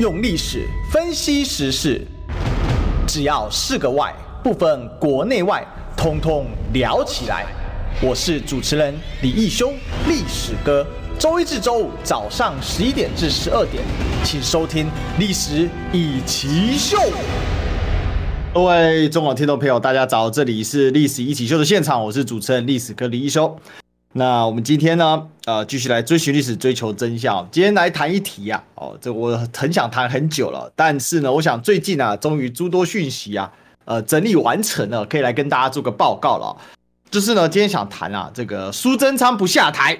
用历史分析时事，只要是个“外”，不分国内外，通通聊起来。我是主持人李义修，历史哥。周一至周五早上十一点至十二点，请收听《历史一起秀》。各位中广听众朋友，大家早，这里是《历史一起秀》的现场，我是主持人历史哥李义修。那我们今天呢，呃，继续来追寻历史，追求真相。今天来谈一题啊，哦，这我很想谈很久了，但是呢，我想最近啊，终于诸多讯息啊，呃，整理完成了，可以来跟大家做个报告了。就是呢，今天想谈啊，这个苏贞昌不下台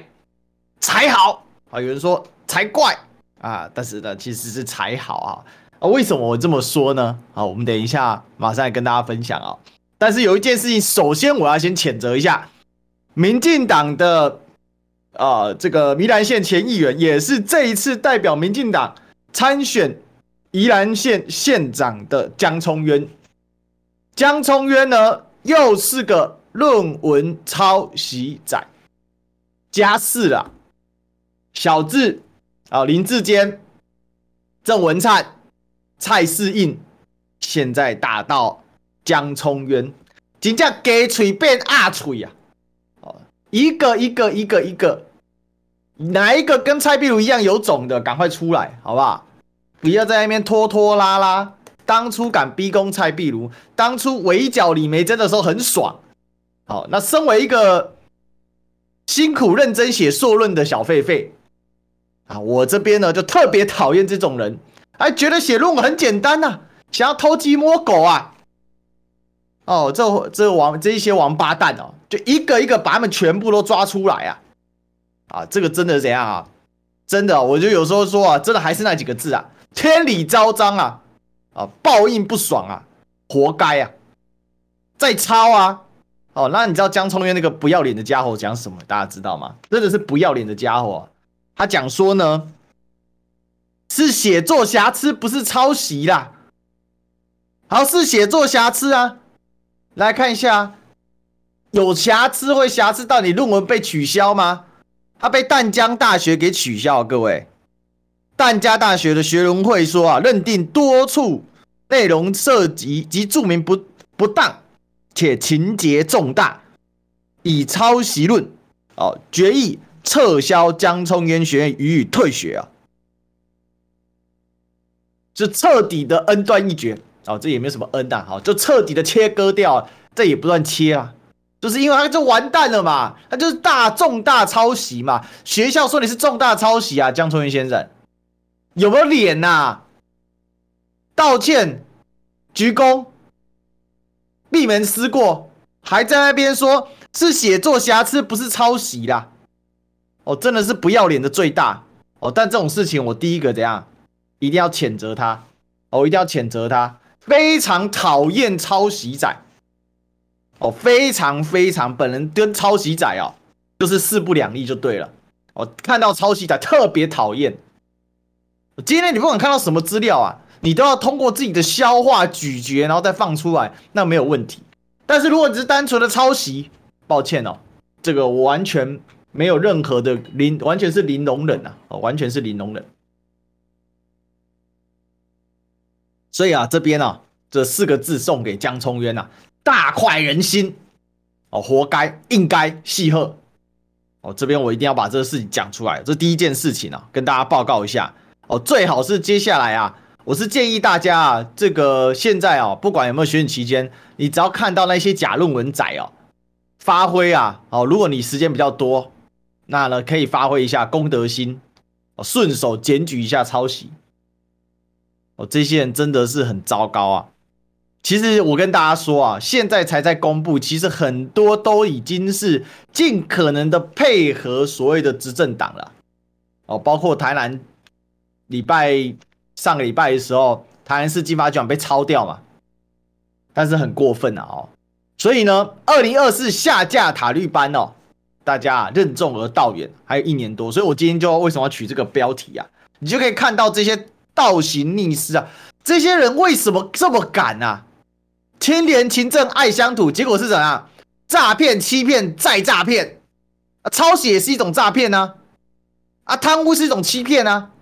才好啊，有人说才怪啊，但是呢，其实是才好啊。啊，为什么我这么说呢？啊，我们等一下马上来跟大家分享啊。但是有一件事情，首先我要先谴责一下。民进党的啊、这个宜兰县前议员，也是这一次代表民进党参选宜兰县县长的江聪渊。江聪渊呢，又是个论文抄袭仔，家世啊，小智啊，林志坚、郑文灿、蔡适应，现在打到江聪渊，真叫鸡嘴变鸭嘴呀！一个一个一个一个，哪一个跟蔡壁如一样有种的，赶快出来，好不好？不要在那边拖拖拉拉。当初敢逼宫蔡壁如，当初围剿李梅珍的时候很爽。好，那身为一个辛苦认真写硕论的小狒狒啊，我这边呢就特别讨厌这种人，还觉得写论文很简单呐、想要偷鸡摸狗啊。哦，这这王这一些王八蛋哦，就一个一个把他们全部都抓出来啊！啊，这个真的怎样啊？真的，我就有时候说啊，真的还是那几个字啊，天理昭彰啊！啊，报应不爽啊，活该啊！再抄啊！哦，那你知道江聪渊那个不要脸的家伙讲什么？大家知道吗？真的是不要脸的家伙，他讲说呢，是写作瑕疵，不是抄袭啦。好，是写作瑕疵啊。来看一下，有瑕疵会瑕疵到你论文被取消吗？他被淡江大学给取消，各位，淡江大学的学伦会说啊，认定多处内容涉及及注明不不当，且情节重大，以抄袭论哦，决议撤销江聪渊学院予以退学啊，就彻底的恩断义绝。哦，这也没有什么恩呐、啊，好，就彻底的切割掉，这也不算切啊，就是因为他就完蛋了嘛，他就是大重大抄袭嘛，学校说你是重大抄袭啊，江春云先生。有没有脸呐、道歉，鞠躬，闭门思过，还在那边说是写作瑕疵，不是抄袭啦，哦，真的是不要脸的最大。哦，但这种事情我第一个怎样，一定要谴责他，哦、一定要谴责他。非常讨厌抄袭仔。非常非常，本人跟抄袭仔哦，就是势不两立就对了。我看到抄袭仔特别讨厌。今天你不管看到什么资料啊，你都要通过自己的消化咀嚼，然后再放出来，那没有问题。但是如果你是单纯的抄袭，抱歉哦，这个我完全没有任何的零，完全是零容忍啊，哦，完全是零容忍。所以啊，这边啊，这四个字送给江聪渊呐，大快人心哦，活该，应该戏贺哦。这边我一定要把这个事情讲出来，这第一件事情啊，跟大家报告一下哦。最好是接下来啊，我是建议大家啊，这个现在啊，不管有没有选举期间，你只要看到那些假论文仔哦，发挥啊，哦，如果你时间比较多，那呢可以发挥一下公德心哦，顺手检举一下抄袭。哦，这些人真的是很糟糕啊！其实我跟大家说啊，现在才在公布，其实很多都已经是尽可能的配合所谓的执政党了。哦，包括台南礼拜上个礼拜的时候，台南市经发局被抄掉嘛，但是很过分啊！哦，所以呢，二零二四下架塔绿班哦，大家任重而道远，还有一年多，所以我今天就为什么要取这个标题啊？你就可以看到这些。倒行逆施啊！这些人为什么这么敢啊？清廉勤政爱乡土，结果是怎样？诈骗、欺骗再诈骗啊！抄袭也是一种诈骗呢，啊！贪污是一种欺骗呢，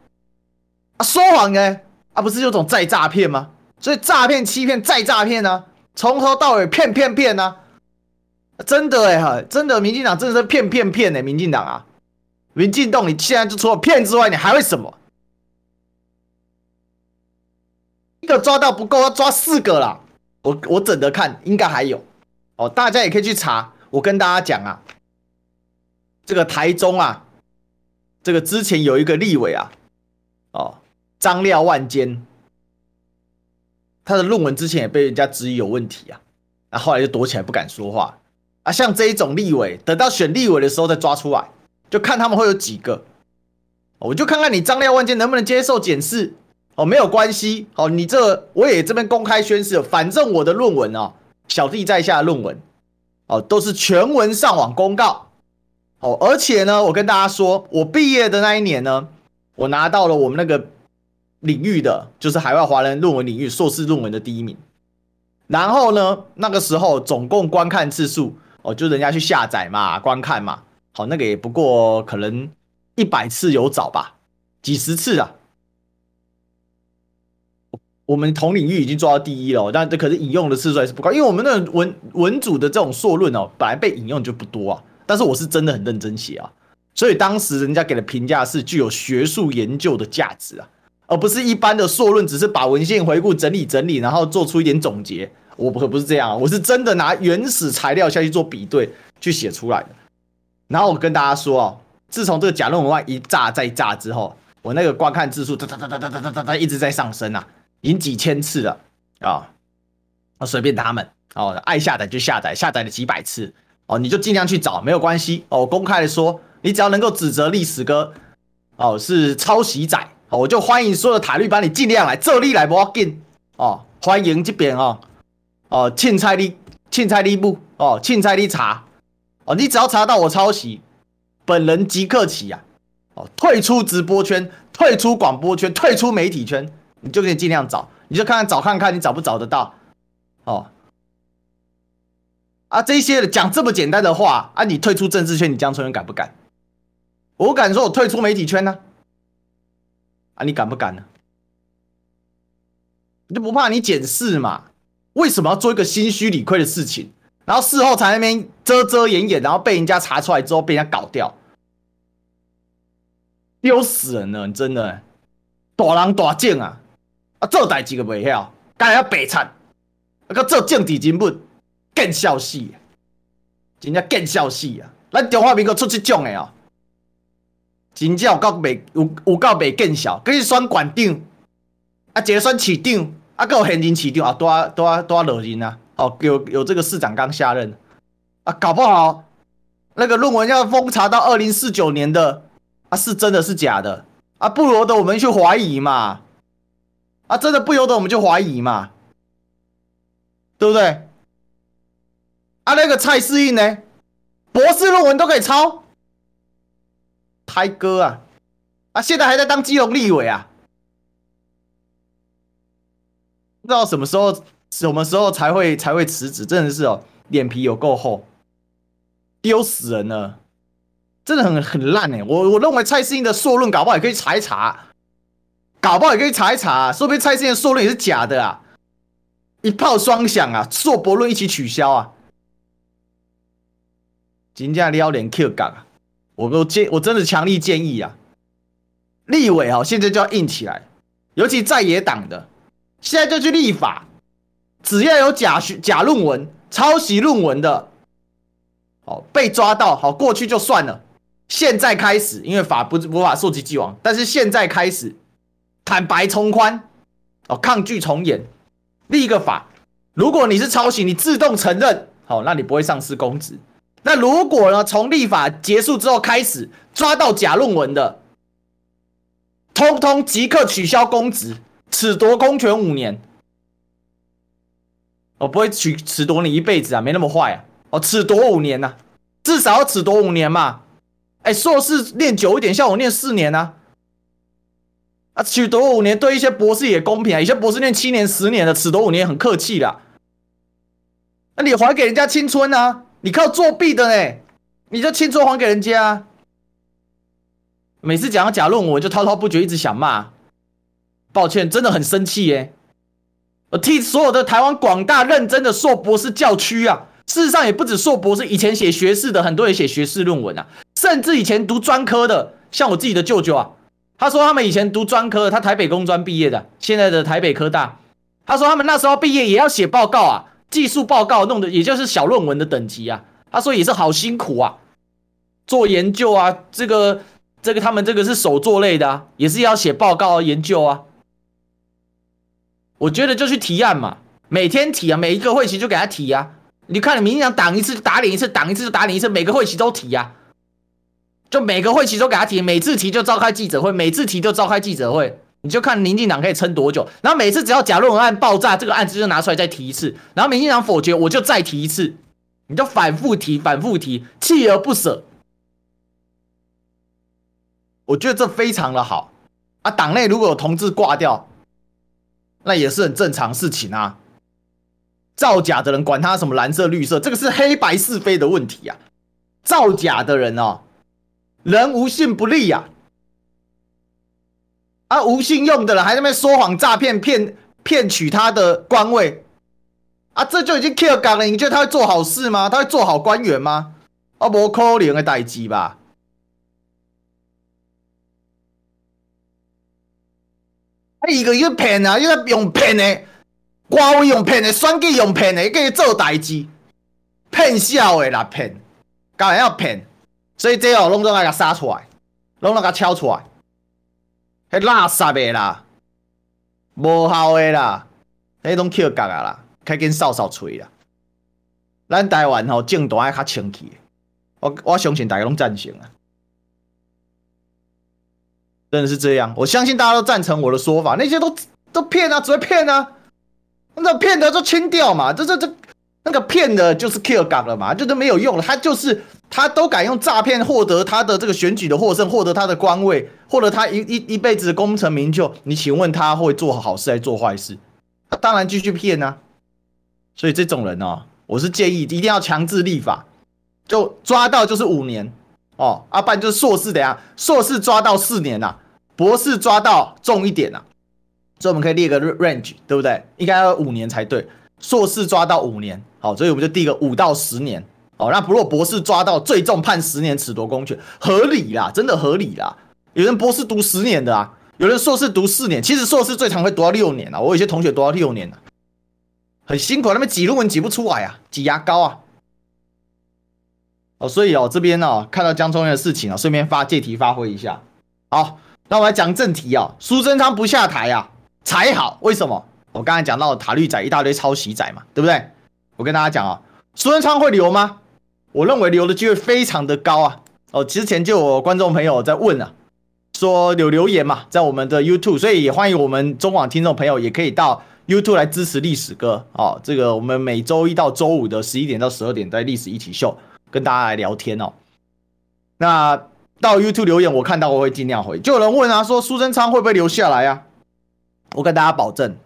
啊！说谎呢啊，不是有种再诈骗吗？所以诈骗、欺骗、再诈骗呢，从头到尾骗骗骗呢，真的哎哈，真的，民进党真的是骗骗骗哎，民进党啊，民进党你现在就除了骗之外，你还会什么？一个抓到不够，要抓四个啦。我我整的看，应该还有哦，大家也可以去查。我跟大家讲啊，这个台中啊，这个之前有一个立委啊，哦，张廖万坚，他的论文之前也被人家质疑有问题啊，那后来就躲起来不敢说话啊。像这一种立委，等到选立委的时候再抓出来，就看他们会有几个，我就看看你张廖万坚能不能接受检视。哦，没有关系。哦，你这我也这边公开宣誓，反正我的论文哦，小弟在下的论文，哦，都是全文上网公告。哦，而且呢，我跟大家说，我毕业的那一年呢，我拿到了我们那个领域的，就是海外华人论文领域硕士论文的第一名。然后呢，那个时候总共观看次数，哦，就人家去下载嘛，观看嘛，好，那个也不过可能一百次有找吧，几十次啊。我们同领域已经做到第一了，但这可是引用的次数还是不高，因为我们那文文组的这种硕论哦，本来被引用就不多啊。但是我是真的很认真写啊，所以当时人家给的评价是具有学术研究的价值啊，而不是一般的硕论只是把文献回顾整理整理，然后做出一点总结。我可不是这样啊，我是真的拿原始材料下去做比对去写出来的。然后我跟大家说啊，自从这个假论文案一炸再炸之后，我那个观看次数哒哒哒哒哒哒哒哒一直在上升啊。赢几千次了啊！我随便他们哦，爱下载就下载，下载了几百次哦，你就尽量去找，没有关系哦。我公开的说，你只要能够指责历史哥哦是抄袭仔哦，我就欢迎所有的塔绿班你尽量来，这里来不要紧哦，欢迎这边哦哦，凊彩你凊彩你不哦，凊彩你查哦，你只要查到我抄袭，本人即刻起啊哦，退出直播圈，退出广播圈，退出媒体圈。你就可以尽量找，你就看看找看看，你找不找得到？哦，啊，这些讲这么简单的话啊，你退出政治圈，你江春元敢不敢？我敢说，我退出媒体圈呢。啊，你敢不敢呢？你就不怕你检视嘛？为什么要做一个心虚理亏的事情，然后事后才那边遮遮掩掩，然后被人家查出来之后被人家搞掉，丢死人了！你真的大人大种啊！啊，做代志个袂晓，干来要白惨，啊，搁做政治人物，见笑死，真正见笑死啊！咱中华民国出这种的哦，真正有够袂有有够袂见笑，佮你选馆长，啊，一个选市长，啊，搁有现任市长啊，多多多落人啊，哦，有有这个市长刚下任，啊，搞不好那个论文要封查到二零四九年的，啊，是真的是假的，啊，不如得我们去怀疑嘛。啊，真的不由得我们就怀疑嘛，对不对？啊，那个蔡适应呢？博士论文都可以抄，胎哥啊！啊，现在还在当基隆立委啊，不知道什么时候、什么时候才会才会辞职，真的是哦，脸皮有够厚，丢死人了，真的很很烂哎！我我认为蔡适应的硕论搞不好也可以查一查。搞不好也可以查一查，啊，说不定蔡适应硕论也是假的啊！一炮双响啊，硕博论一起取消啊！真正撩脸 Q 港啊！我都建，我真的强力建议啊，立委啊，现在就要硬起来，尤其在野党的，现在就去立法，只要有假学假论文、抄袭论文的，哦，被抓到，好过去就算了，现在开始，因为法不无法溯及既往，但是现在开始。坦白从宽，哦，抗拒从严，立一个法。如果你是抄袭，你自动承认，好，那你不会丧失公职。那如果呢，从立法结束之后开始抓到假论文的，通通即刻取消公职，褫夺公权五年。我不会取褫夺你一辈子啊，没那么坏啊。哦，褫夺五年呐、啊，至少要褫夺五年嘛。哎，硕士念久一点，像我念四年啊。啊，取得五年对一些博士也公平啊！有些博士念七年、十年的，取得五年很客气啦。那你还给人家青春啊？你靠作弊的呢？你就青春还给人家？每次讲到假论文，就滔滔不绝，一直想骂。抱歉，真的很生气耶！我替所有的台湾广大认真的硕博士叫屈啊！事实上也不止硕博士，以前写学士的很多人写学士论文啊，甚至以前读专科的，像我自己的舅舅啊，他说他们以前读专科，他台北工专毕业的，现在的台北科大，他说他们那时候毕业也要写报告啊，技术报告弄的也就是小论文的等级啊，他说也是好辛苦啊，做研究啊，这个这个他们这个是手作类的，也是要写报告，研究啊。我觉得就去提案嘛，每天提啊，每一个会期就给他提啊。你看，你民进党挡一次就打脸一次，挡一次就打脸一次，每个会期都提啊，就每个会期都给他提，每次提就召开记者会，每次提就召开记者会。你就看民进党可以撑多久。然后每次只要假论文案爆炸，这个案子就拿出来再提一次。然后民进党否决，我就再提一次。你就反复提，反复提，锲而不舍。我觉得这非常的好啊。党内如果有同志挂掉。那也是很正常事情啊，造假的人管他什么蓝色绿色，这个是黑白是非的问题啊。造假的人哦，人无信不立呀，啊，啊无信用的人还在那边说谎诈骗骗骗取他的官位啊，这就已经 kill 岗了。你觉得他会做好事吗？他会做好官员吗？啊，不可能的代志吧。啊！一个又骗啊，又在用骗的，官位用骗的，选举用骗的，给你做代志，骗笑的啦骗，当然要骗，所以这哦，拢都爱甲杀出来，拢都甲敲出来，迄垃圾的啦，无效的啦，迄种扣角啊啦，开紧扫扫吹啦。咱台湾吼政党爱较清气，我我相信大家拢赞成啊。真的是这样，我相信大家都赞成我的说法。那些都都骗啊，只会骗啊，那骗的就清掉嘛。这这这那个骗的就是 kill 岗了嘛，就都没有用了。他就是他都敢用诈骗获得他的这个选举的获胜，获得他的官位，获得他一一一辈子功成名就。你请问他会做好事还是做坏事？他当然继续骗啊。所以这种人哦，我是建议一定要强制立法，就抓到就是五年哦，啊，不然就是硕士，等下硕士抓到四年呐、啊。博士抓到重一点啊，所以我们可以列个 range，对不对？应该要五年才对。硕士抓到五年，好，所以我们就定个五到十年。哦，那如果博士抓到最重判十年，褫夺公权，合理啦，真的合理啦。有人博士读十年的啊，有人硕士读四年，其实硕士最长会读到六年啊。我有些同学读到六年了，很辛苦，他们挤论文挤不出来啊，挤牙膏啊。哦，所以哦，这边呢看到江聪渊的事情啊，顺便发借题发挥一下，好。那我来讲正题啊，苏贞昌不下台啊才好，为什么？我刚才讲到塔绿仔一大堆抄袭仔嘛，对不对？我跟大家讲啊，苏贞昌会留吗？我认为留的机会非常的高啊。哦，之前就有观众朋友在问啊，说有留言嘛，在我们的 YouTube，所以也欢迎我们中广听众朋友也可以到 YouTube 来支持历史哥哦。这个我们每周一到周五的十一点到十二点在历史一起秀跟大家来聊天哦。那。到 YouTube 留言，我看到我会尽量回。就有人问啊，说苏贞昌会不会留下来啊？我跟大家保证，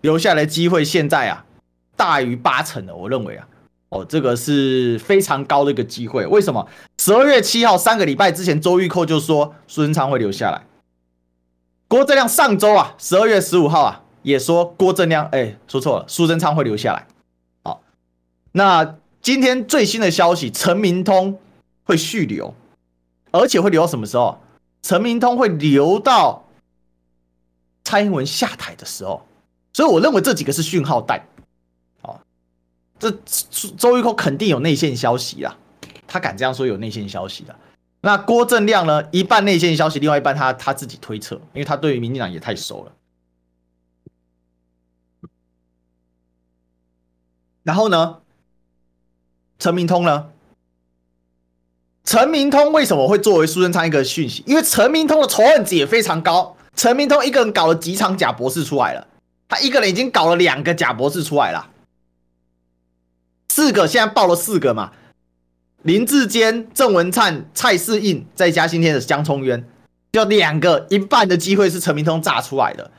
留下来机会现在啊大于八成的。我认为啊，哦，这个是非常高的一个机会。为什么？十二月七号三个礼拜之前，周玉蔻就说苏贞昌会留下来。郭正亮上周啊，十二月十五号啊，也说郭正亮，哎，说错了，苏贞昌会留下来。好，那今天最新的消息，陈明通会续留。而且会留到什么时候？陈明通会留到蔡英文下台的时候，所以我认为这几个是讯号弹。这周玉蔻肯定有内线消息啦，他敢这样说有内线消息的。那郭正亮呢？一半内线消息，另外一半他他自己推测，因为他对于民进党也太熟了。然后呢，陈明通呢？陈明通为什么会作为苏贞昌一个讯息？因为陈明通的仇恨值也非常高。陈明通一个人搞了几场假博士出来了，他一个人已经搞了两个假博士出来了，四个现在报了四个嘛。林志坚、郑文灿、蔡适应，再加今天的江聪渊，就两个，一半的机会是陈明通炸出来的。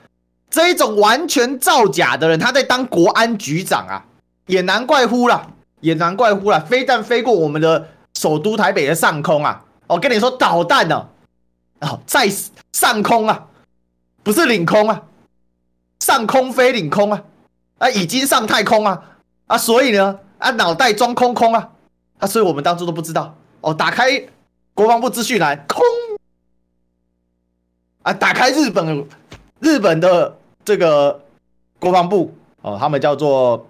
这一种完全造假的人，他在当国安局长啊，也难怪乎了，也难怪乎了，飞弹飞过我们的。首都台北的上空啊，我跟你说导弹呢，哦，在上空啊，不是领空啊，上空飞领空啊，啊，已经上太空啊，啊，所以呢，啊，脑袋装空空啊，啊，所以我们当初都不知道。哦。打开国防部资讯栏，空。啊，打开日本日本的这个国防部。哦，他们叫做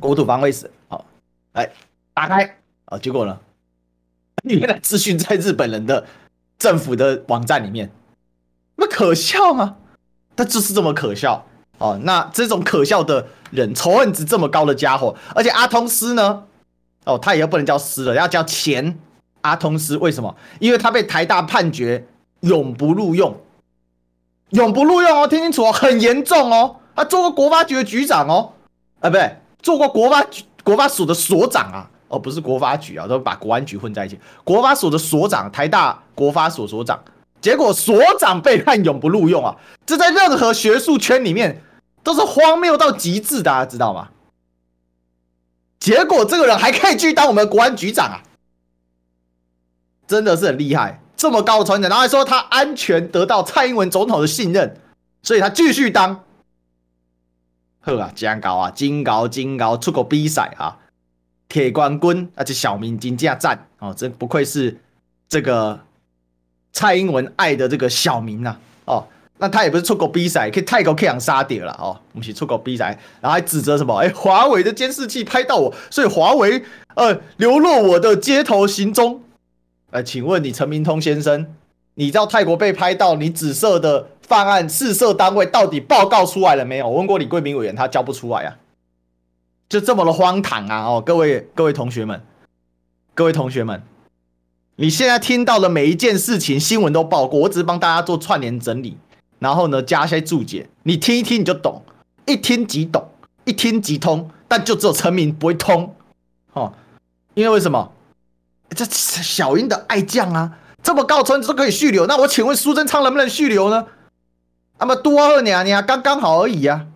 国土防卫省，好，来打开。啊，结果呢，原来资讯在日本人的政府的网站里面，那可笑吗？他就是这么可笑。哦，那这种可笑的人，仇恨值这么高的家伙，而且阿通斯呢？哦，他也不能叫师了，要叫前阿通斯。为什么？因为他被台大判决永不录用，永不录用哦，听清楚哦，很严重哦。他做过国发局的局长哦，啊，不对，做过国发局国发所的所长啊，哦，不是国发局啊，都把国安局混在一起。国发所的所长，台大国发所所长。结果所长被判永不录用啊！这在任何学术圈里面都是荒谬到极致，大家知道吗？结果这个人还可以继续当我们的国安局长啊！真的是很厉害，这么高的传承，然后还说他安全得到蔡英文总统的信任，所以他继续当。呵啊，金高啊，金高金高，出国比赛啊，铁冠军，而且小明金价赞哦，真不愧是这个。蔡英文爱的这个小民呐，哦，那他也不是出国比赛，可以泰国可以养沙碟了哦，不是出国比赛，然后还指责什么？哎，华为的监视器拍到我，所以华为呃流落我的街头行踪。呃，请问你陈明通先生，你知道泰国被拍到，你紫色的犯案试色单位到底报告出来了没有？我问过李贵明委员，他交不出来啊，就这么的荒唐啊！哦，各位各位同学们，各位同学们。你现在听到的每一件事情，新闻都报过，我只是帮大家做串联整理，然后呢加一些注解，你听一听你就懂，一听即懂，一听即通，但就只有陈明不会通，哦，因为为什么？这小英的爱将啊，这么高层都可以续留，那我请问苏贞昌能不能续留呢？那么多二娘娘刚刚好而已啊，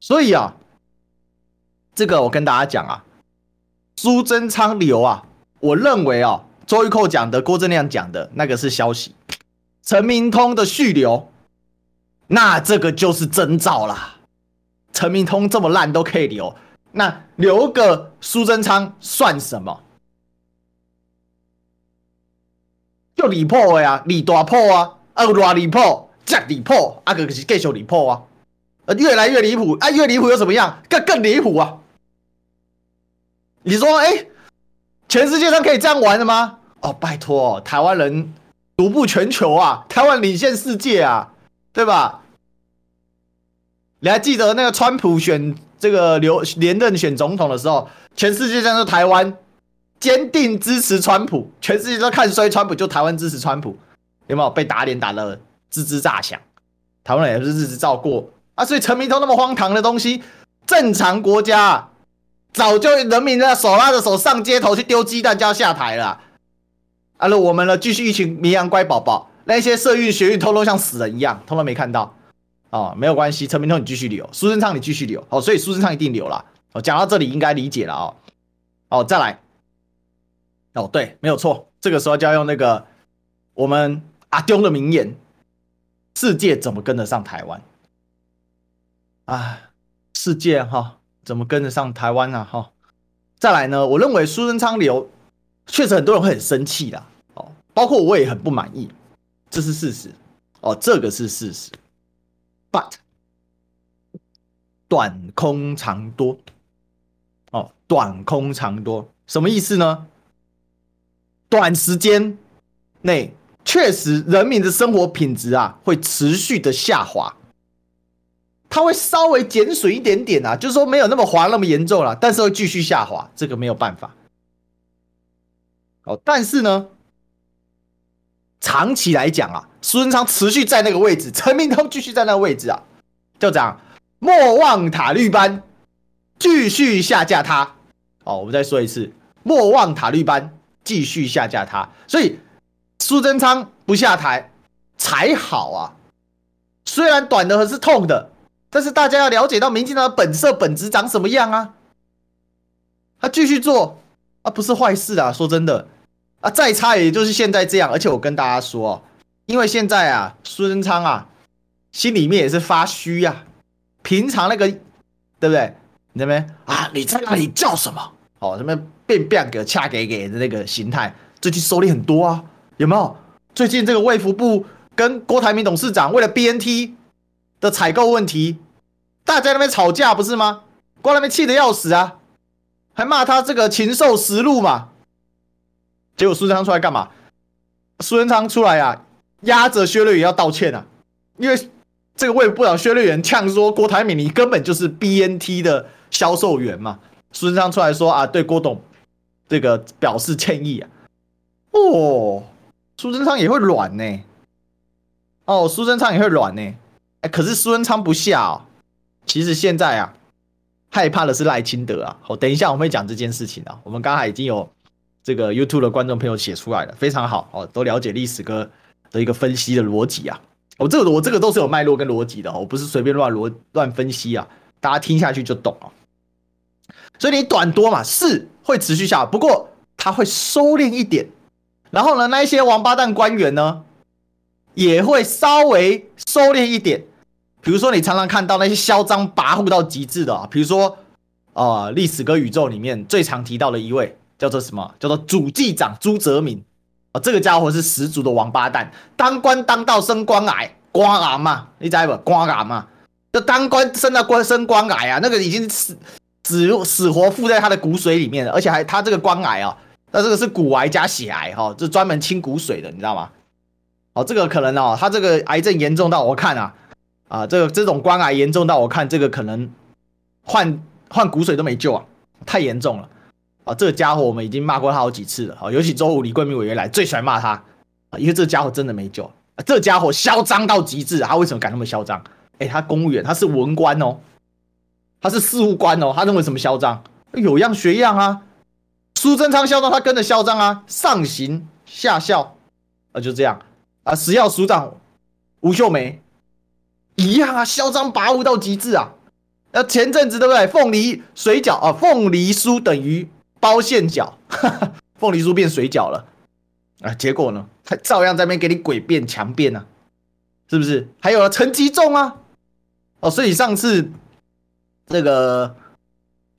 所以啊，这个我跟大家讲啊。苏贞昌留啊，我认为啊，周玉蔻讲的、郭正亮讲的那个是消息，陈明通的续流，那这个就是征兆啦。陈明通这么烂都可以留，那留个苏贞昌算什么？就离谱呀，离大谱啊，啊，偌离谱，这离谱，啊，可是继续离谱啊，呃，越来越离谱，啊，越离谱又怎么样？更更离谱啊！你说，哎，全世界上可以这样玩的吗？哦，拜托，台湾人独步全球啊，台湾领先世界啊，对吧？你还记得那个川普选这个留连任选总统的时候，全世界上都台湾坚定支持川普，全世界都看衰川普，就台湾支持川普，有没有被打脸打的吱吱炸响？台湾人也是日子照过啊，所以陈明通那么荒唐的东西，正常国家。早就人民的手拉着手上街头去丢鸡蛋就要下台了，啊，我们呢继续一群绵羊乖宝宝，那些社运学运通通像死人一样，通通没看到，哦，没有关系，陈明通你继续留，苏贞昌你继续留，哦，所以苏贞昌一定留了，哦，讲到这里应该理解了哦，哦，再来，哦，对，没有错，这个时候就要用那个我们阿中的名言，世界怎么跟得上台湾？啊，世界哈。怎么跟得上台湾啊？哈，再来呢？我认为苏贞昌留，确实很多人会很生气的哦，包括我也很不满意，这是事实哦，这个是事实。But 短空长多哦，短空长多什么意思呢？短时间内确实人民的生活品质啊会持续的下滑。它会稍微减水一点点啊，就是说没有那么滑那么严重了，但是会继续下滑，这个没有办法。哦，但是呢，长期来讲啊，苏贞昌持续在那个位置，陈明通继续在那个位置啊，就这样，莫忘塔绿班，继续下架他。哦，我们再说一次，莫忘塔绿班，继续下架他。所以苏贞昌不下台才好啊，虽然短的很是痛的。但是大家要了解到民进党的本色本质长什么样啊？他继续做啊，不是坏事啊。说真的啊，再差也就是现在这样。而且我跟大家说，因为现在啊，苏贞昌啊心里面也是发虚呀、啊。平常那个，对不对？你那边啊，你在那里叫什么？哦，什么变变个恰给给的那个形态，最近收敛很多啊，有没有？最近这个卫福部跟郭台铭董事长为了 BNT 的采购问题，大家那边吵架不是吗？郭台铭气得要死啊，还骂他这个禽兽食禄嘛。结果苏贞昌出来干嘛？苏贞昌出来啊，压着薛瑞元要道歉啊，因为这个卫福部长薛瑞元呛说郭台铭你根本就是 BNT 的销售员嘛。苏贞昌出来说啊，对郭董这个表示歉意啊。哦，苏贞昌也会软呢。哦，苏贞昌也会软呢。哎，可是苏贞昌不下哦。其实现在啊，害怕的是赖清德啊。好，等一下我们会讲这件事情啊。我们刚才已经有这个 YouTube 的观众朋友写出来了，非常好哦，都了解历史哥的一个分析的逻辑啊。我这个我这个都是有脉络跟逻辑的哦，我不是随便乱逻乱分析啊。大家听下去就懂了。所以你短多嘛，是会持续下，不过它会收敛一点。然后呢，那一些王八蛋官员呢，也会稍微收敛一点。比如说，你常常看到那些嚣张跋扈到极致的啊，比如说，呃，历史跟宇宙里面最常提到的一位叫做什么？叫做主计长朱泽民啊，这个家伙是十足的王八蛋，当官当到升官矮，官癌嘛，你知不？官癌嘛，就当官升到官升官矮啊，那个已经死。死死活附在他的骨髓里面了，而且还他这个官癌啊，那这个是骨癌加血癌哈，这专门清骨髓的，你知道吗？哦，这个可能哦，他这个癌症严重到我看啊啊，这个这种官癌严重到我看这个可能换换骨髓都没救啊，太严重了啊！这个家伙我们已经骂过他好几次了啊，尤其周五李桂明委员来最喜欢骂他啊，因为这家伙真的没救啊，这家伙嚣张到极致，他为什么敢那么嚣张？哎，他公务员，他是文官哦。他是事务官哦，他认为什么嚣张？有样学样啊！苏贞昌嚣张，他跟着嚣张啊！上行下效啊，就这样啊！食药署长吴秀梅一样啊，嚣张跋扈到极致啊！那前阵子对不对？凤梨水饺啊，凤梨酥等于包馅饺，凤梨酥变水饺了啊！结果呢，他照样在那边给你诡辩强辩啊，是不是？还有陈吉仲啊，哦，所以上次。这个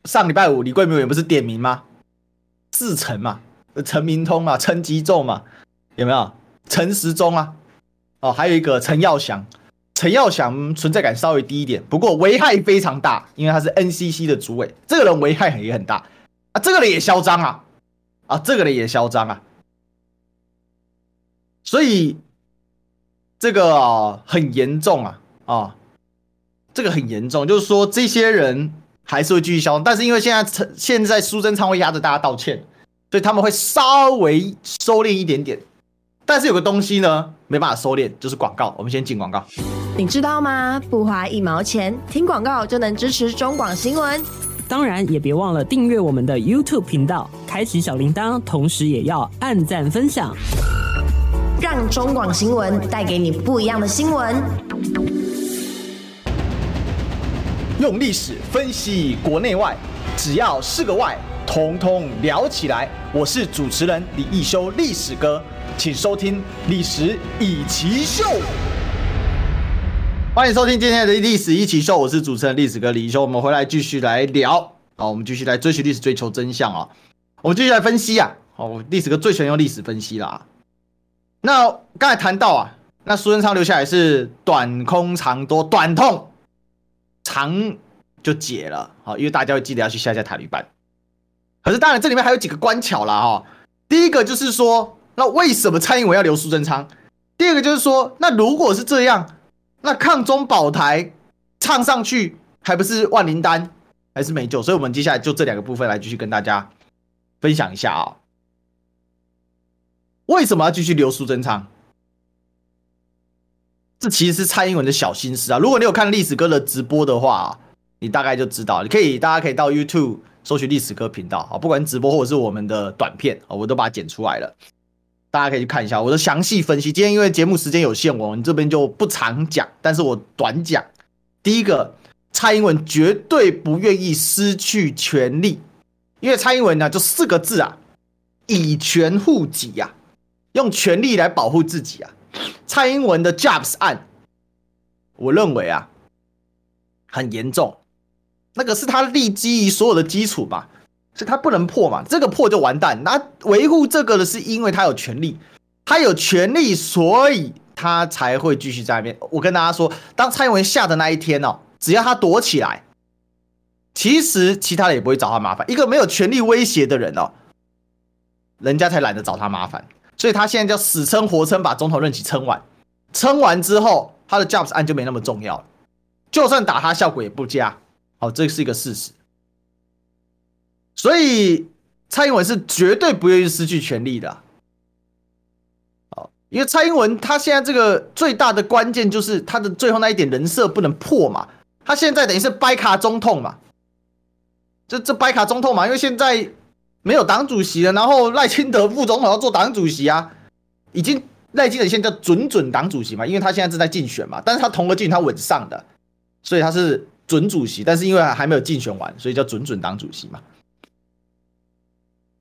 上礼拜五，李桂明也不是点名吗？四成嘛，陈明通嘛，陈吉仲嘛，有没有？陈时中啊，哦，还有一个陈耀祥，陈耀祥存在感稍微低一点，不过危害非常大，因为他是 NCC 的主委，这个人危害也很大啊，这个人也嚣张啊，啊，这个人也嚣张啊，所以这个、很严重啊，啊。这个很严重，就是说这些人还是会继续嚣张，但是因为现在现在苏贞昌会压着大家道歉，所以他们会稍微收敛一点点。但是有个东西呢，没办法收敛，就是广告。我们先进广告。你知道吗？不花一毛钱，听广告就能支持中广新闻。当然也别忘了订阅我们的 YouTube 频道，开启小铃铛，同时也要按赞分享，让中广新闻带给你不一样的新闻。用历史分析国内外，只要是个“外”，统统聊起来。我是主持人李一修，历史哥，请收听《历史易起 SHOW》。欢迎收听今天的《历史一奇秀》，我是主持人历史哥李修。我们回来继续来聊，好，我们继续来追寻历史，追求真相啊！我们继续来分析啊！好，历史哥最喜欢用历史分析啦。那刚才谈到啊，那苏贞昌留下来是短空长多，短痛。长就解了，好，因为大家会记得要去下下塔利班。可是当然这里面还有几个关卡啦哈。第一个就是说，那为什么蔡英文要留苏贞昌？第二个就是说，那如果是这样，那抗中保台唱上去还不是万灵丹，还是没救？所以我们接下来就这两个部分来继续跟大家分享一下啊。为什么要继续留苏贞昌？这其实是蔡英文的小心思啊！如果你有看历史哥的直播的话，你大概就知道。你可以，大家可以到 YouTube 搜寻历史哥频道啊，不管直播或者是我们的短片啊，我都把它剪出来了，大家可以去看一下我的详细分析。今天因为节目时间有限，我们这边就不常讲，但是我短讲。第一个，蔡英文绝对不愿意失去权力，因为蔡英文呢就四个字啊，以权护己呀、啊，用权力来保护自己啊。蔡英文的 Jobs 案我认为啊，很严重。那个是他立基于所有的基础吧，所以他不能破嘛，这个破就完蛋。那维护这个的是因为他有权利，他有权利，所以他才会继续在那边。我跟大家说，当蔡英文下的那一天哦，只要他躲起来，其实其他的也不会找他麻烦。一个没有权力威胁的人哦，人家才懒得找他麻烦。所以他现在叫死撑活撑，把总统任期撑完，撑完之后，他的 Jobs 案就没那么重要了。就算打他，效果也不佳。好，这是一个事实。所以蔡英文是绝对不愿意失去权力的。好，因为蔡英文他现在这个最大的关键就是他的最后那一点人设不能破嘛。他现在等于是掰卡总统嘛，这这掰卡总统嘛，因为现在没有党主席了，然后赖清德副总统要做党主席啊，已经赖清德现在叫准准党主席嘛，因为他现在正在竞选嘛，但是他同个竞他稳上的，所以他是。准主席，但是因为还没有竞选完，所以叫准准党主席嘛。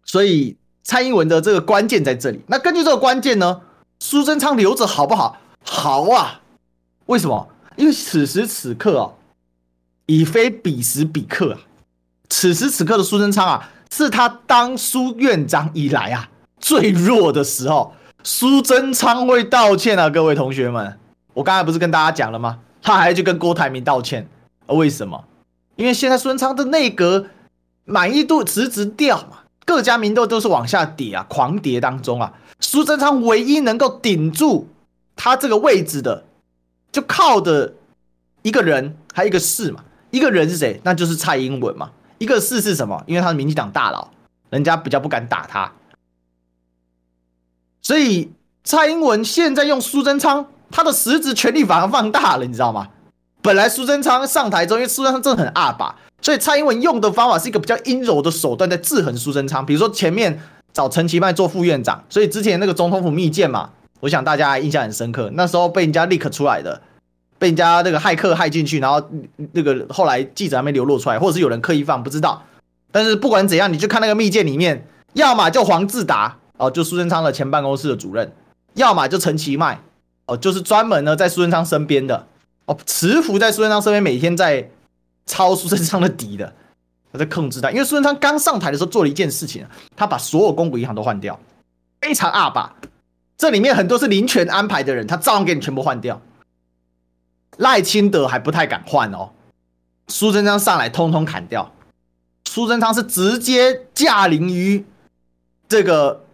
所以蔡英文的这个关键在这里。那根据这个关键呢，苏贞昌留着好不好？好啊。为什么？因为此时此刻啊，已非彼时彼刻啊。此时此刻的苏贞昌啊，是他当苏院长以来啊最弱的时候。苏贞昌会道歉啊，各位同学们，我刚才不是跟大家讲了吗？他还去跟郭台铭道歉啊。为什么？因为现在孙昌的内阁满意度直直掉嘛，各家民调都是往下跌啊，狂跌当中啊。苏贞昌唯一能够顶住他这个位置的，就靠的一个人，还有一个事嘛。一个人是谁？那就是蔡英文嘛。一个事是什么？因为他是民进党大佬，人家比较不敢打他。所以蔡英文现在用苏贞昌，他的实质权力反而放大了，你知道吗？本来苏贞昌上台之后，因为苏贞昌真的很阿爸，所以蔡英文用的方法是一个比较阴柔的手段在制衡苏贞昌。比如说前面找陈其迈做副院长，所以之前那个总统府密件嘛，我想大家印象很深刻。那时候被人家 leak 出来的，被人家那个骇客骇进去，然后那个后来记者还没流露出来，或者是有人刻意放，不知道。但是不管怎样，你就看那个密件里面，要么就黄志达哦，就苏贞昌的前办公室的主任；要么就陈其迈哦，就是专门呢在苏贞昌身边的。哦，慈福在苏贞昌身边，每天在抄苏贞昌的底的，他在控制他。因为苏贞昌刚上台的时候做了一件事情，他把所有公股银行都换掉，非常阿爸。这里面很多是林权安排的人，他照样给你全部换掉。赖清德还不太敢换哦，苏贞昌上来通通砍掉。苏贞昌是直接驾临于这个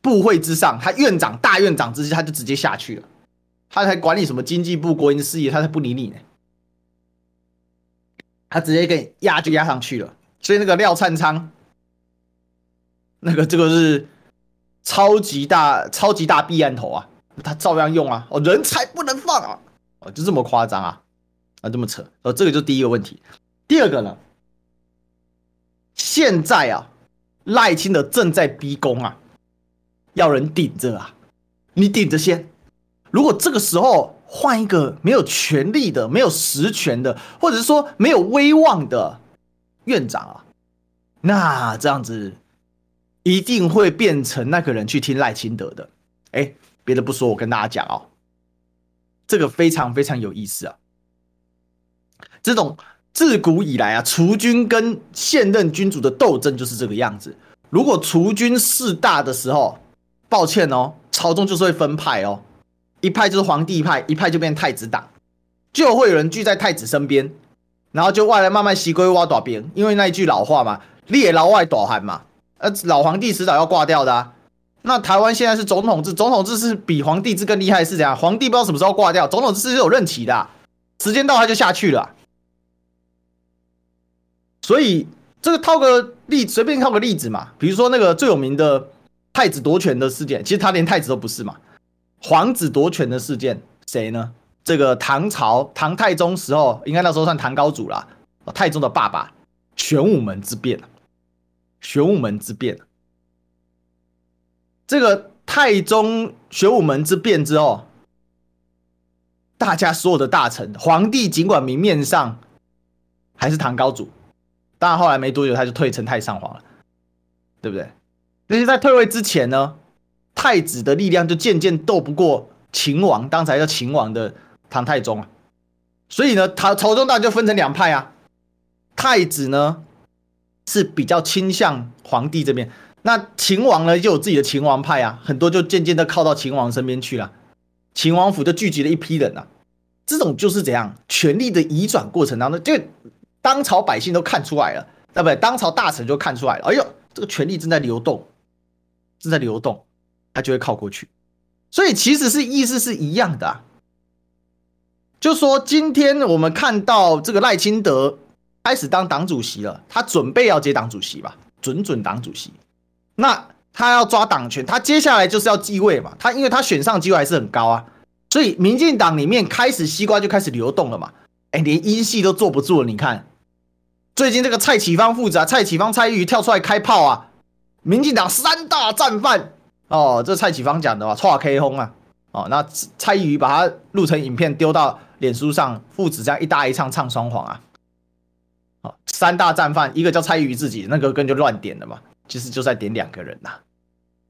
部会之上，他院长大院长之际，他就直接下去了。他才管理什么经济部、国营事业，他才不理你呢。他直接给压就压上去了。所以那个廖灿昌，那个这个是超级大、超级大避案头啊，他照样用啊。哦，人才不能放啊！哦，就这么夸张啊？啊，这么扯。哦，这个就第一个问题。第二个呢？现在啊，赖清德正在逼宫啊，要人顶着啊，你顶着先。如果这个时候换一个没有权力的、没有实权的，或者是说没有威望的院长啊，那这样子一定会变成那个人去听赖清德的。哎，别的不说，我跟大家讲哦，这个非常非常有意思啊。这种自古以来啊，储君跟现任君主的斗争就是这个样子。如果储君势大的时候，抱歉哦，朝中就是会分派哦。一派就是皇帝派，一派就变太子党，就会有人聚在太子身边，然后就外来慢慢西归挖短边，因为那一句老话嘛，列牢外大汉嘛，呃，老皇帝迟早要挂掉的。那台湾现在是总统制，总统制是比皇帝制更厉害是怎样？皇帝不知道什么时候挂掉，总统制是有任期的，时间到他就下去了。所以这个套个例，随便套个例子嘛，比如说那个最有名的太子夺权的事件，其实他连太子都不是嘛。皇子夺权的事件，谁呢？这个唐朝唐太宗时候，应该那时候算唐高祖了。太宗的爸爸，玄武门之变。玄武门之变，这个太宗玄武门之变之后，大家所有的大臣，皇帝尽管明面上还是唐高祖，当然后来没多久他就退成太上皇了，对不对？但是在退位之前呢？太子的力量就渐渐斗不过秦王，当时还叫秦王的唐太宗啊。所以呢，朝朝中大就分成两派啊。太子呢是比较倾向皇帝这边，那秦王呢就有自己的秦王派啊，很多就渐渐的靠到秦王身边去了。秦王府就聚集了一批人啊。这种就是怎样权力的移转过程当中，就当朝百姓都看出来了，对不对？当朝大臣就看出来了，哎呦，这个权力正在流动，正在流动，他就会靠过去。所以其实是意思是一样的。就说今天我们看到这个赖清德开始当党主席了，他准备要接党主席吧，准准党主席。那他要抓党权，他接下来就是要继位嘛。他因为他选上机会还是很高啊，所以民进党里面开始西瓜就开始流动了嘛。哎，连英系都坐不住了。你看最近这个蔡启芳父子啊，蔡启芳、蔡玉瑜跳出来开炮啊，民进党三大战犯哦，这蔡启芳讲的嘛，错 K 轰啊，哦，那蔡依瑜把他录成影片丢到。脸书上父子这样一搭一唱唱双簧啊，好，三大战犯，一个叫蔡依瑜自己，那个根就乱点的嘛，其实就在点两个人呐，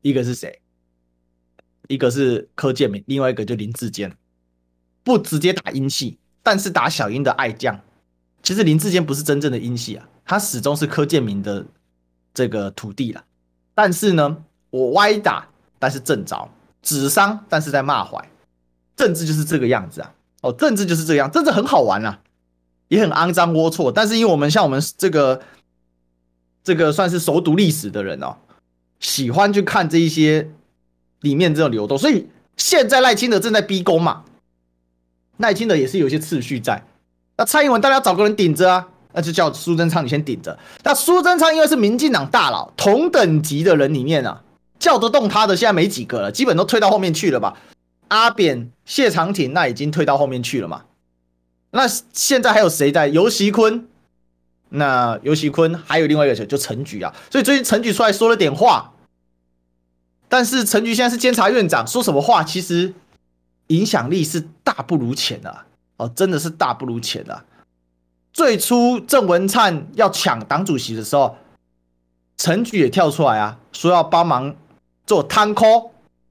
一个是谁？一个是柯建铭，另外一个就林志坚，不直接打英系，但是打小英的爱将。其实林志坚不是真正的英系啊，他始终是柯建铭的这个徒弟啦。但是呢，我歪打，但是正着，指桑，但是在骂槐，政治就是这个样子啊。哦，政治就是这样，政治很好玩啊，也很肮脏龌龊。但是因为我们像我们这个这个算是熟读历史的人哦，喜欢去看这一些里面这种流动。所以现在赖清德正在逼宫嘛，赖清德也是有一些次序在。那蔡英文大家找个人顶着啊，那就叫苏贞昌你先顶着。那苏贞昌因为是民进党大佬，同等级的人里面啊，叫得动他的现在没几个了，基本都退到后面去了吧。阿扁、谢长廷那已经退到后面去了嘛？那现在还有谁在？游锡堃，那游锡堃还有另外一个就陈菊啊。所以最近陈菊出来说了点话，但是陈菊现在是监察院长，说什么话其实影响力是大不如前的哦，真的是大不如前的。最初郑文灿要抢党主席的时候，陈菊也跳出来啊，说要帮忙做摊抠。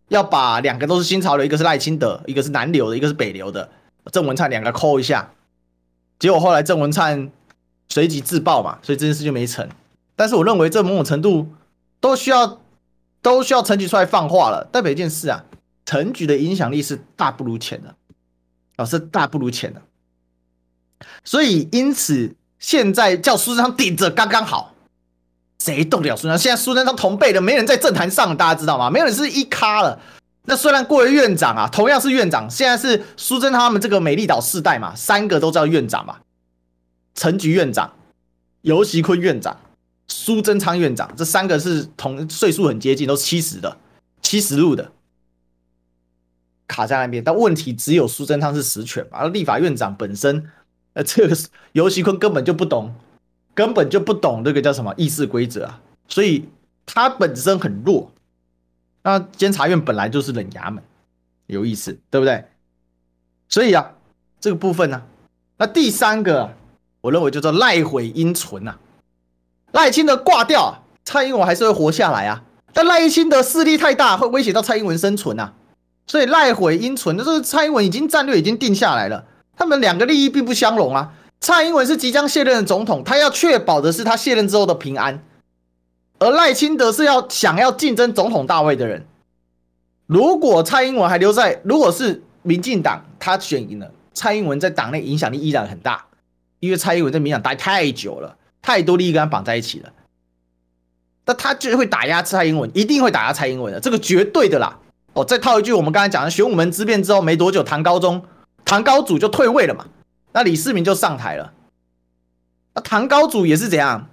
要把两个都是新潮流，一个是赖清德，一个是南流的，一个是北流的，郑文灿两个抠一下，结果后来郑文灿随即自爆嘛，所以这件事就没成。但是我认为这某种程度都需要都需要陈菊出来放话了，代表一件事啊，陈菊的影响力是大不如前的，啊，是大不如前的，所以因此现在叫苏贞昌顶着刚刚好。谁动得了苏贞昌？现在苏贞昌同辈的没人在政坛上，大家知道吗？没有人是一咖了。那虽然过为院长啊，同样是院长，现在是苏贞昌他们这个美丽岛世代嘛，三个都叫院长嘛。陈菊院长、游锡堃院长、苏贞昌院长，这三个是同岁数很接近，都七十的，七十路的，卡在那边。但问题只有苏贞昌是实权嘛，而立法院长本身，呃，这个游锡堃根本就不懂。根本就不懂这个叫什么议事规则啊，所以他本身很弱。那监察院本来就是冷衙门，有意思，对不对？所以啊，这个部分呢、啊，那第三个，我认为叫做赖毁因存啊。赖清德挂掉，蔡英文还是会活下来啊。但赖清德势力太大，会威胁到蔡英文生存啊。所以赖毁因存，就是蔡英文已经战略已经定下来了，他们两个利益并不相容啊。蔡英文是即将卸任的总统，他要确保的是他卸任之后的平安，而赖清德是要想要竞争总统大位的人。如果蔡英文还留在，如果是民进党他选赢了，蔡英文在党内影响力依然很大，因为蔡英文在民党待太久了，太多利益跟他绑在一起了，那他就会打压蔡英文，一定会打压蔡英文的，这个绝对的啦。哦，再套一句我们刚才讲的玄武门之变之后没多久，唐高宗、唐高祖就退位了嘛。那李世民就上台了，那唐高祖也是怎样？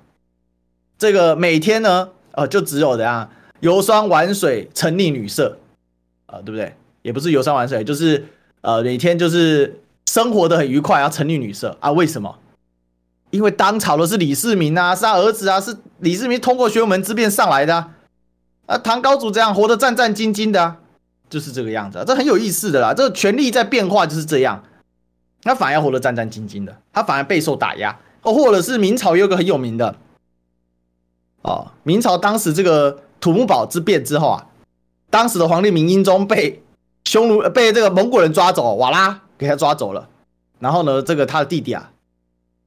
这个每天呢，呃，就只有怎样游山玩水、沉溺女色，啊、呃，对不对？也不是游山玩水，就是呃，每天就是生活的很愉快，要沉溺女色啊？为什么？因为当朝的是李世民啊，是他儿子啊，是李世民通过玄武门之变上来的啊。啊，唐高祖这样活得战战兢兢的，就是这个样子啊，这很有意思的啦。这个权力在变化，就是这样。他反而活得战战兢兢的，他反而备受打压哦。或者是明朝也有个很有名的哦，明朝当时这个土木堡之变之后啊，当时的皇帝明英宗被匈奴被这个蒙古人抓走，哇啦，给他抓走了。然后呢，这个他的弟弟啊，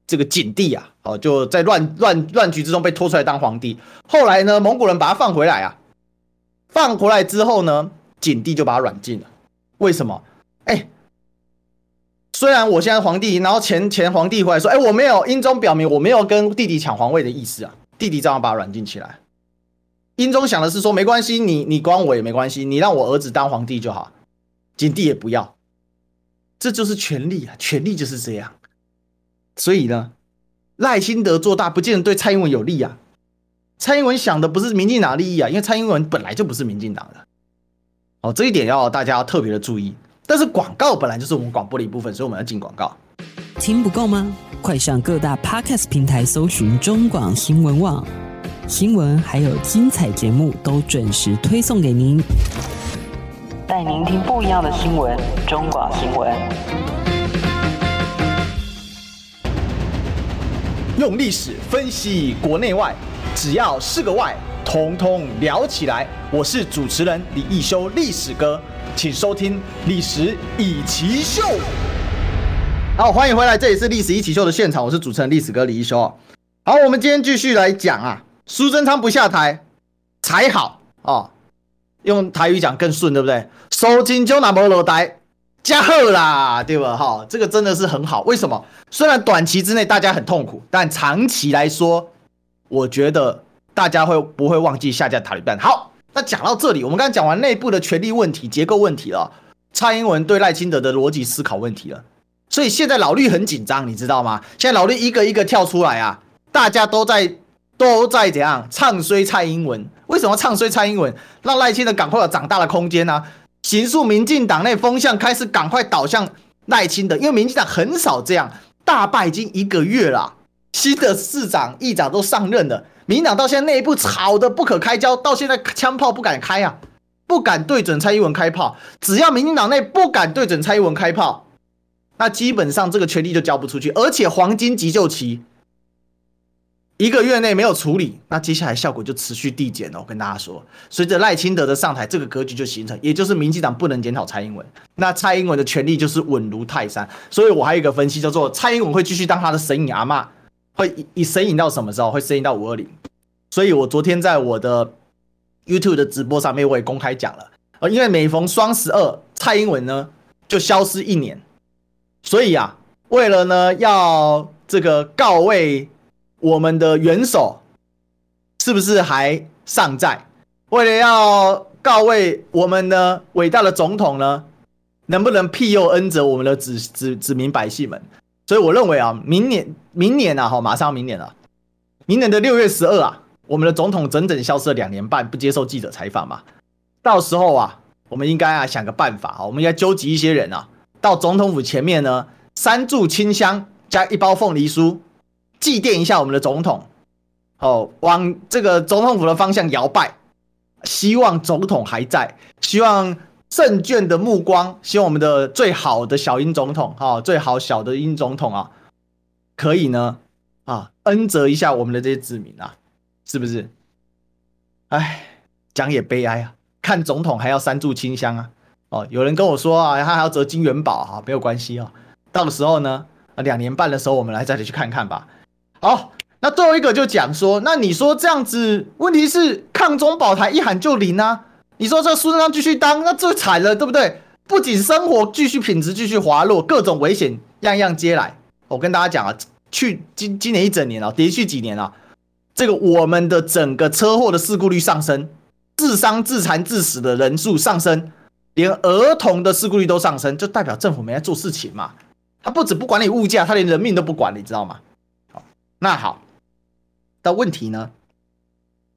这个景帝啊，哦，就在乱乱乱局之中被拖出来当皇帝。后来呢，蒙古人把他放回来啊，放回来之后呢，景帝就把他软禁了。为什么？哎，虽然我现在皇帝，然后前前皇帝回来说，哎，我没有，英宗表明我没有跟弟弟抢皇位的意思啊。弟弟照样把他软禁起来。英宗想的是说，没关系，你你关我也没关系，你让我儿子当皇帝就好。景帝也不要。这就是权力啊，权力就是这样。所以呢，赖清德做大不见得对蔡英文有利啊。蔡英文想的不是民进党利益啊，因为蔡英文本来就不是民进党的。哦，这一点要大家要特别的注意。但是广告本来就是我们广播的一部分，所以我们要进广告。听不够吗？快上各大 Podcast 平台搜寻中广新闻网，新闻还有精彩节目都准时推送给您。带您听不一样的新闻，中广新闻。用历史分析国内外，只要是个“外”，统统聊起来。我是主持人李易修，历史哥，请收听《历史易起秀》。好，欢迎回来，这里是《历史易起秀》的现场，我是主持人历史哥李一修。好，我们今天继续来讲啊，苏贞昌不下台才好哦。用台语讲更顺，对不对？收金就那么落台，加贺啦，对吧？哈，这个真的是很好。为什么？虽然短期之内大家很痛苦，但长期来说，我觉得大家会不会忘记下架塔利班？好，那讲到这里，我们刚才讲完内部的权力问题、结构问题了，蔡英文对赖清德的逻辑思考问题了。所以现在老绿很紧张，你知道吗？现在老绿一个一个跳出来啊，大家都在。都在怎样唱衰蔡英文？为什么唱衰蔡英文？让赖清德赶快有长大的空间呢、啊？形塑民进党内风向开始赶快倒向赖清德，因为民进党很少这样，大败已经一个月了，新的市长、议长都上任了，民进党到现在内部吵得不可开交，到现在枪炮不敢开啊，不敢对准蔡英文开炮。只要民进党内不敢对准蔡英文开炮，那基本上这个权力就交不出去，而且黄金急救期。一个月内没有处理，那接下来效果就持续递减了。我跟大家说，随着赖清德的上台，这个格局就形成，也就是民进党不能检讨蔡英文，那蔡英文的权力就是稳如泰山。所以我还有一个分析叫做，蔡英文会继续当他的神隐阿嬷，会以神隐到什么时候？会神隐到五二零。所以我昨天在我的 YouTube 的直播上面，我也公开讲了，呃，因为每逢双十二，蔡英文呢就消失一年，所以啊，为了呢要这个告慰。我们的元首是不是还尚在？为了要告慰我们的伟大的总统呢，能不能庇佑恩泽我们的子子子民百姓们？所以我认为啊，明年明年啊，哈，马上明年了，明年的六月十二啊，我们的总统整整消失了两年半，不接受记者采访嘛。到时候啊，我们应该啊想个办法啊，我们应该纠集一些人啊，到总统府前面呢，三炷清香加一包凤梨酥。祭奠一下我们的总统，哦，往这个总统府的方向摇摆，希望总统还在，希望胜眷的目光，希望我们的最好的小英总统，哈，最好小的英总统啊，可以呢，啊，恩泽一下我们的这些子民啊，是不是？哎，讲也悲哀啊，看总统还要三炷清香啊，哦，有人跟我说啊，他还要折金元宝啊，没有关系哦，到的时候呢，啊，两年半的时候，我们来再去看看吧。好，那最后一个就讲说，那你说这样子，问题是抗中保台一喊就灵啊？你说这苏贞昌继续当，那最惨了，对不对？不仅生活继续品质继续滑落，各种危险样样皆来。我跟大家讲啊，去今今年一整年啊，连续几年啊，这个我们的整个车祸的事故率上升，致伤、致残、致死的人数上升，连儿童的事故率都上升，就代表政府没在做事情嘛？他不止不管理物价，他连人命都不管，你知道吗？那好，的问题呢？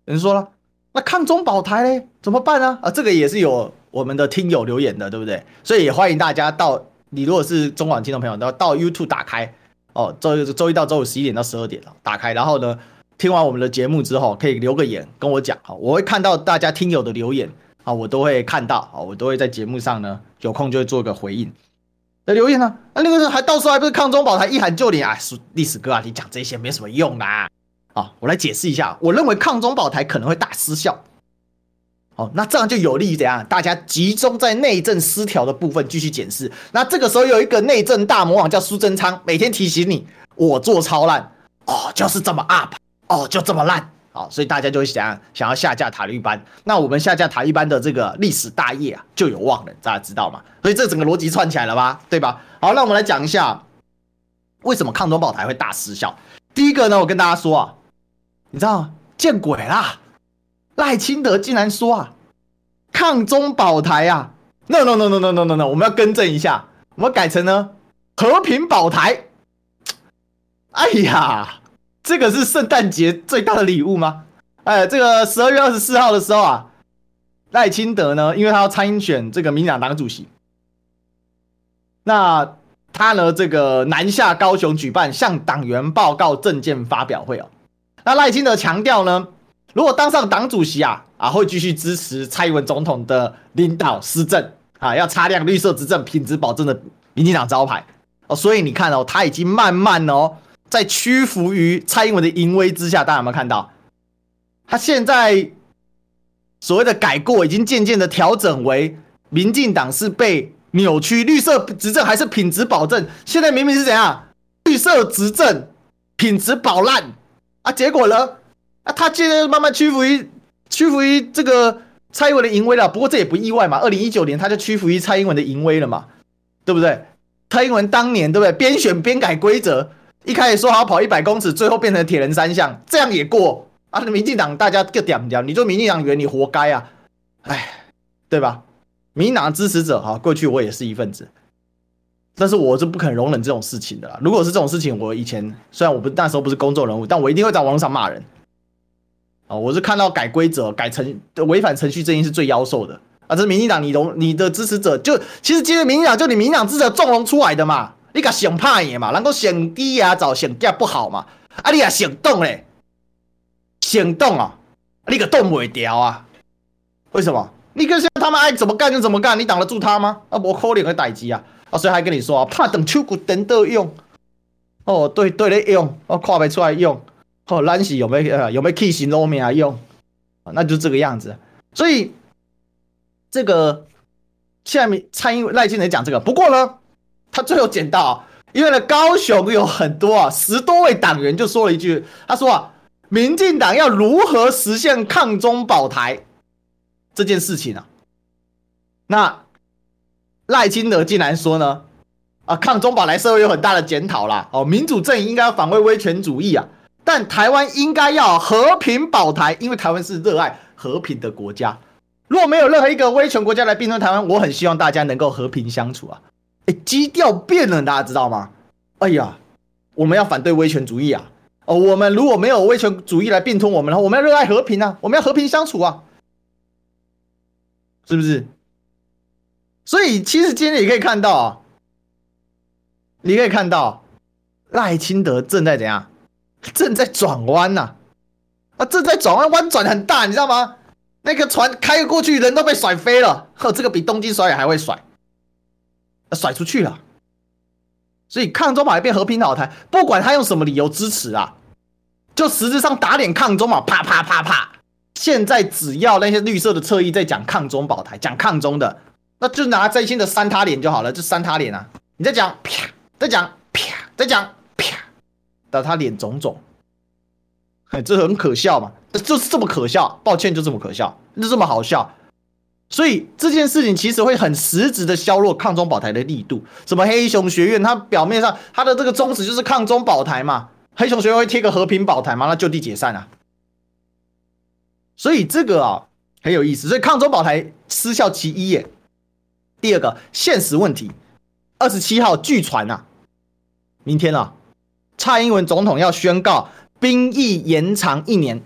有人说了，那抗中保台嘞，怎么办呢？啊，这个也是有我们的听友留言的，对不对？所以也欢迎大家到，你如果是中广听众朋友，都要到 YouTube 打开哦，周周一到周五十一点到十二点打开，然后呢，听完我们的节目之后，可以留个言跟我讲，好，我会看到大家听友的留言啊，我都会看到啊，我都会在节目上呢，有空就会做个回应。那留言呢？啊，那个时候还到时候还不是抗中保台一喊就灵啊？历史哥啊，你讲这些没什么用啦。我来解释一下，我认为抗中保台可能会大失效。哦，那这样就有利于怎样？大家集中在内政失调的部分继续检视。那这个时候有一个内政大魔王叫苏贞昌，每天提醒你，我做超烂，哦，就是这么 up，哦，就这么烂。好，所以大家就会想想要下架塔绿班，那我们下架塔绿班的这个历史大业啊就有望了，大家知道吗？所以这整个逻辑串起来了吧，对吧？好，那我们来讲一下为什么抗中保台会大失效。第一个呢，我跟大家说啊，你知道见鬼啦！赖清德竟然说啊，抗中保台啊，no no no no no no no no，我们要更正一下，我们改成呢和平保台。哎呀！这个是圣诞节最大的礼物吗？哎，这个十二月二十四号的时候啊，赖清德呢，因为他要参选这个民进党党主席，那他呢，这个南下高雄举办向党员报告政见发表会哦。那赖清德强调呢，如果当上党主席啊，啊，会继续支持蔡英文总统的领导施政啊，要擦亮绿色执政品质保证的民进党招牌哦。所以你看哦，他已经慢慢哦。在屈服于蔡英文的淫威之下，大家有没有看到？他现在所谓的改过，已经渐渐的调整为民进党是被扭曲，绿色执政还是品质保证？现在明明是怎样？绿色执政，品质保烂啊！结果呢？啊，他现在慢慢屈服于屈服于这个蔡英文的淫威了。不过这也不意外嘛，二零一九年他就屈服于蔡英文的淫威了嘛，对不对？蔡英文当年对不对？边选边改规则。一开始说好跑一百公尺，最后变成铁人三项，这样也过啊？民进党大家个点点，你做民进党员，你活该啊！哎，对吧？民进党支持者哈，过去我也是一份子，但是我是不肯容忍这种事情的啦。如果是这种事情，我以前虽然我不那时候不是公众人物，但我一定会在网络上骂人啊！我是看到改规则、改程违反程序正义是最妖兽的啊！这是民进党，你容你的支持者就其实今天民进党就你民进党支持者纵容出来的嘛。你敢想怕嘢嘛？能够想低呀，找想价不好嘛？啊，你也想动嘞？想动啊？你个动不掉啊？为什么？你跟像他们爱怎么干就怎么干，你挡得住他吗？啊，不可能的代志啊！啊，所以还跟你说啊，怕等秋骨等到用。哦，对对的用，哦，看不出来用。哦，咱是有没有呃有没有起心动念啊用？啊，那就这个样子。所以这个下面蔡英文赖清德讲这个，不过呢。他最后捡到，因为呢，高雄有很多啊，十多位党员就说了一句，他说啊，民进党要如何实现抗中保台这件事情啊？那赖清德竟然说呢，啊，抗中保台社会有很大的检讨啦，哦，民主阵营应该要反对威权主义啊，但台湾应该要和平保台，因为台湾是热爱和平的国家，如果没有任何一个威权国家来并吞台湾，我很希望大家能够和平相处啊。哎，基调变了，大家知道吗？哎呀，我们要反对威权主义啊！哦，我们如果没有威权主义来并吞我们的话，我们要热爱和平啊！我们要和平相处啊，是不是？所以，其实今天你可以看到啊，你可以看到赖清德正在怎样？正在转弯呐！啊，正在转弯，弯转很大，你知道吗？那个船开过去，人都被甩飞了。呵，这个比东京甩也还会甩。甩出去了，所以抗中保台变和平保台，不管他用什么理由支持啊，就实质上打脸抗中嘛，啪啪啪啪。现在只要那些绿色的侧翼在讲抗中保台，讲抗中的，那就拿最新的扇他脸就好了，就扇他脸啊。你再讲啪，再讲啪，再讲啪，打他脸肿肿，哎，这很可笑嘛，就是这么可笑。抱歉，就这么可笑，就这么好笑。所以这件事情其实会很实质的削弱抗中保台的力度。什么黑熊学院，它表面上它的这个宗旨就是抗中保台嘛，黑熊学院会贴个和平保台嘛，那就地解散啊。所以这个啊很有意思。所以抗中保台失效其一耶。第二个现实问题，二十七号据传啊，明天啊，蔡英文总统要宣告兵役延长一年。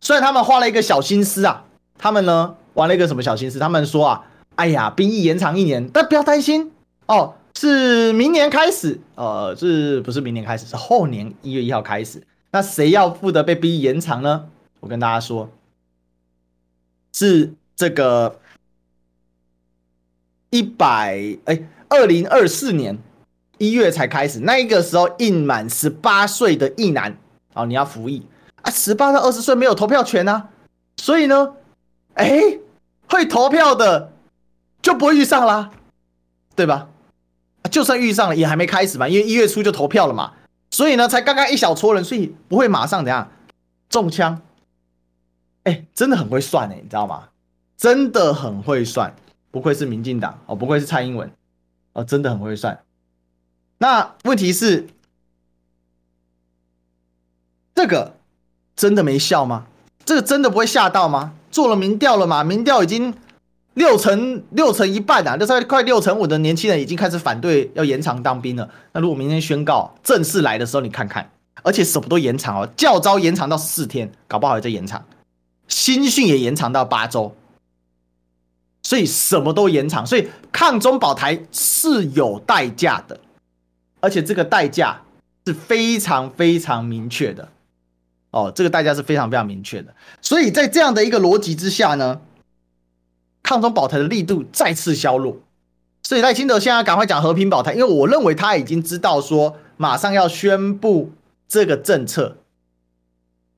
虽然他们花了一个小心思啊，他们呢。玩了一个什么小心思？他们说啊，哎呀，兵役延长一年，但不要担心哦，是明年开始，呃，是不是明年开始？是后年一月一号开始。那谁要负责被兵役延长呢？我跟大家说，是这个一百哎，二零二四年一月才开始，那一个时候应满十八岁的役男哦，你要服役啊，十八到二十岁没有投票权啊，所以呢。哎，会投票的就不会遇上啦，对吧？就算遇上了，也还没开始嘛，因为一月初就投票了嘛，所以呢，才刚刚一小撮人，所以不会马上怎样中枪。哎，真的很会算哎，你知道吗？真的很会算，不愧是民进党哦，不愧是蔡英文哦，真的很会算。那问题是，这个真的没效吗？这个真的不会吓到吗？做了民调了嘛？民调已经六成六成一半啊，这快六成五的年轻人已经开始反对要延长当兵了。那如果明天宣告正式来的时候，你看看，而且什么都延长哦，教招延长到四天，搞不好也在延长。新训也延长到八周，所以什么都延长，所以抗中保台是有代价的，而且这个代价是非常非常明确的，哦，这个代价是非常非常明确的，所以在这样的一个逻辑之下呢，抗中保台的力度再次削弱，所以赖清德现在赶快讲和平保台，因为我认为他已经知道说马上要宣布这个政策，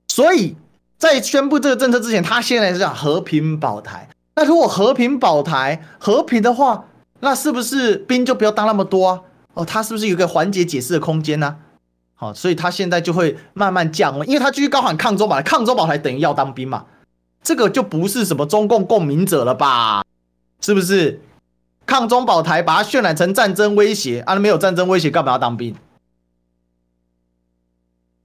所以。在宣布这个政策之前，他现在是讲和平保台。那如果和平保台和平的话，那是不是兵就不要当那么多啊？哦，他是不是有个缓解解释的空间呢？好，所以他现在就会慢慢降温，因为他继续高喊抗中保台，抗中保台等于要当兵嘛。这个就不是什么中共共鸣者了吧？是不是？抗中保台把它渲染成战争威胁啊？没有战争威胁，干嘛要当兵？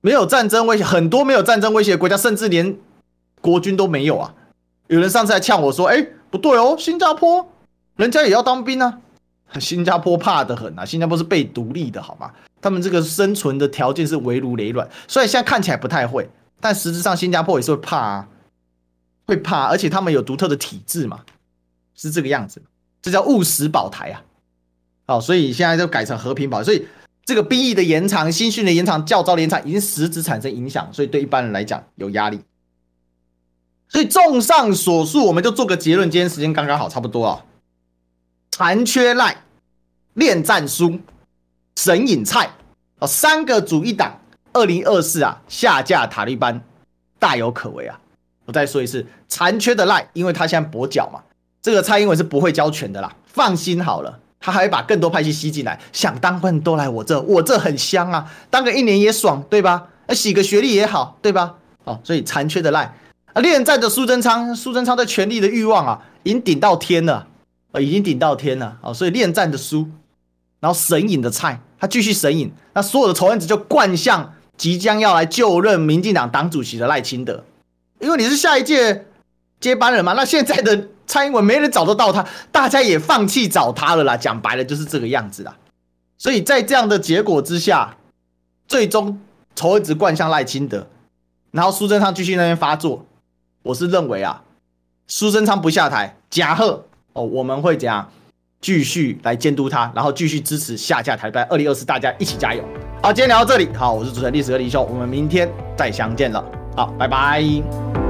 没有战争威胁，很多没有战争威胁国家，甚至连国军都没有啊！有人上次还呛我说：“哎，不对哦，新加坡人家也要当兵啊！新加坡怕得很啊！新加坡是被独立的，好吗？他们这个生存的条件是危如累卵，所以现在看起来不太会，但实质上新加坡也是会怕啊，会怕，而且他们有独特的体制嘛，是这个样子，这叫务实保台啊！好，所以现在就改成和平保，所以。这个兵役的延长、新训的延长、教招的延长，已经实质产生影响，所以对一般人来讲有压力。所以综上所述，我们就做个结论。今天时间刚刚好，差不多啊。残缺赖、恋战书、神隐菜哦，三个组一党，二零二四啊下架塔利班，大有可为啊。我再说一次，残缺的赖，因为他现在跛脚嘛，这个蔡英文是不会交权的啦，放心好了。他还会把更多派系吸进来，想当官都来我这，我这很香啊，当个一年也爽，对吧？洗个学历也好，对吧？哦，所以残缺的赖啊，恋战的苏贞昌，苏贞昌的权力的欲望啊，已经顶到天了，啊，已经顶到天了啊，所以恋战的苏，然后神隐的蔡，他继续神隐，那所有的仇恨值就灌向即将要来就任民进党党主席的赖清德，因为你是下一届接班人嘛，那现在的。蔡英文没人找得到他，大家也放弃找他了啦。讲白了就是这个样子啦。所以在这样的结果之下，最终仇恨值灌向赖清德，然后苏贞昌继续那边发作。我是认为啊，苏贞昌不下台，假贺哦，我们会怎样继续来监督他，然后继续支持下架台湾。二零二四，大家一起加油。好，今天聊到这里，好，我是主持人历史哥李修，我们明天再相见了。好，拜拜。